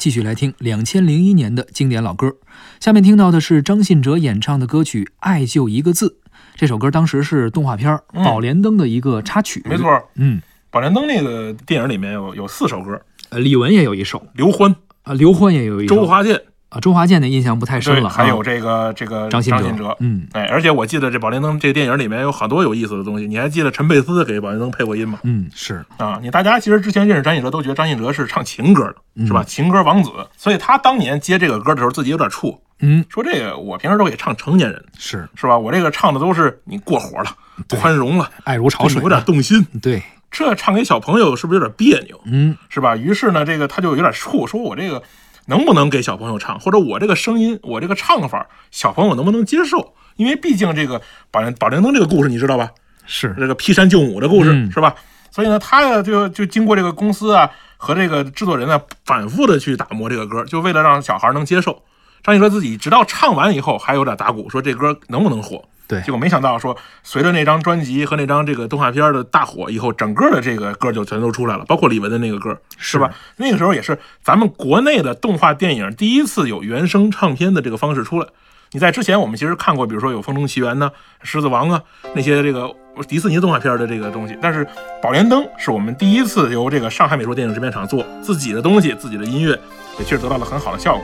继续来听两千零一年的经典老歌。下面听到的是张信哲演唱的歌曲《爱就一个字》。这首歌当时是动画片《嗯。宝莲灯》的一个插曲。没，错，嗯，《宝莲灯》那个电影里面有有四首歌，呃，李玟也有一首，刘欢、啊，刘欢也有一首，周华健，啊，周华健的印象不太深，了，还有啊这个这个张信信哲，嗯哎，而且我记得这《宝莲灯》这个电影里面有很多有意思的东西。你还记得陈佩斯给《宝莲灯》配过音吗？嗯，是，啊，你大家其实之前认识张信哲都觉得张信哲是唱情歌的，是吧？嗯情歌王子，所以他当年接这个歌的时候自己有点怵，嗯，说这个我平时都给唱成年人，是是吧？我这个唱的都是你过火了，宽容了，爱如潮水，有点，动心，对，这唱给小朋友是不是有点别扭？嗯，是吧？于是呢，这个他就有点怵，说我这个能不能给小朋友唱，或者我这个声音，我这个唱法，小朋友能不能接受？因为毕竟这个宝莲宝莲灯这个故事你知道吧？是，这个劈山救母的故事、嗯是吧？所以呢，他呢就就经过这个公司啊和这个制作人呢反复的去打磨这个歌，就为了让小孩能接受。张信哲自己直到唱完以后还有点打鼓，说这歌能不能火？对结果没想到说，随着那张专辑和那张这个动画片的大火以后，整个的这个歌就全都出来了，包括李玟的那个歌，是吧？那个时候也是咱们国内的动画电影第一次有原声唱片的这个方式出来。你在之前我们其实看过，比如说有《风中奇缘》呢，《狮子王》啊那些这个迪士尼动画片的这个东西，但是《宝莲灯》是我们第一次由这个上海美术电影制片厂做自己的东西，自己的音乐，也确实得到了很好的效果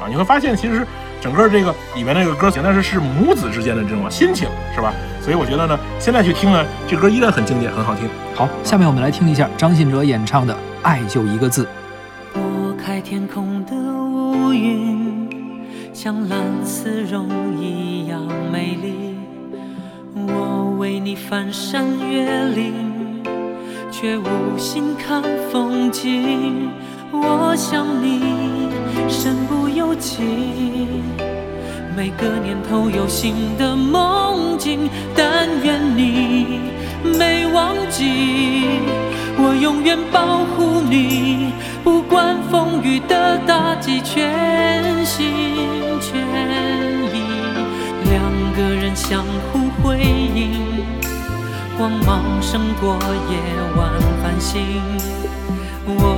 啊！你会发现，其实整个这个里面那个歌词，但是是母子之间的这种心情，是吧？所以我觉得呢，现在去听呢，这歌依然很经典，很好听。好，下面我们来听一下张信哲演唱的《爱就一个字》。拨开天空的乌云，像蓝丝绒一样美丽。我为你翻山越岭，却无心看风景。我想你身不由己，每个年头有新的梦境，但愿你没忘记。我永远保护你，不管风雨的打击，全心全意。两个人相互辉映，光芒胜过夜晚繁星。我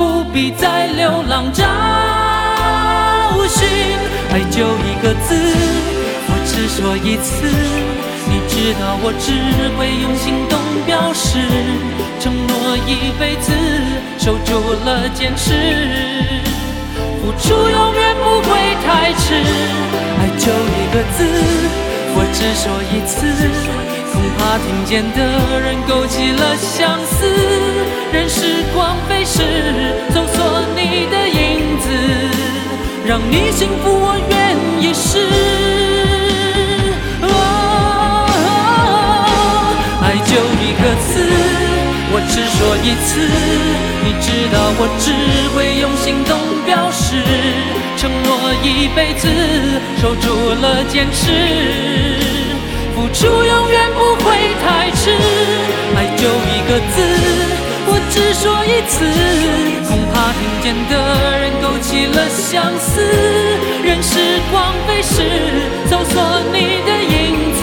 不必再流浪找寻。爱就一个字，我只说一次，你知道我只会用行动表示，承诺一辈子，守住了坚持。付出永远不会太迟，爱就一个字，我只说一次，恐怕听见的人勾起了相思。你幸福，我愿意试。哦个字，我只说一次。你知道我只会用行动表示，承诺一辈子，守住了坚持。付出永远不会太迟，爱就一个字，我只说一次。听见的人勾起了相思，任时光飞逝，搜索你的影子，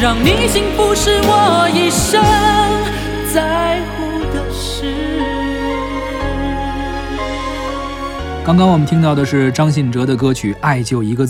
让你幸福是我一生在乎的事。刚刚我们听到的是张信哲的歌曲《爱就一个字》。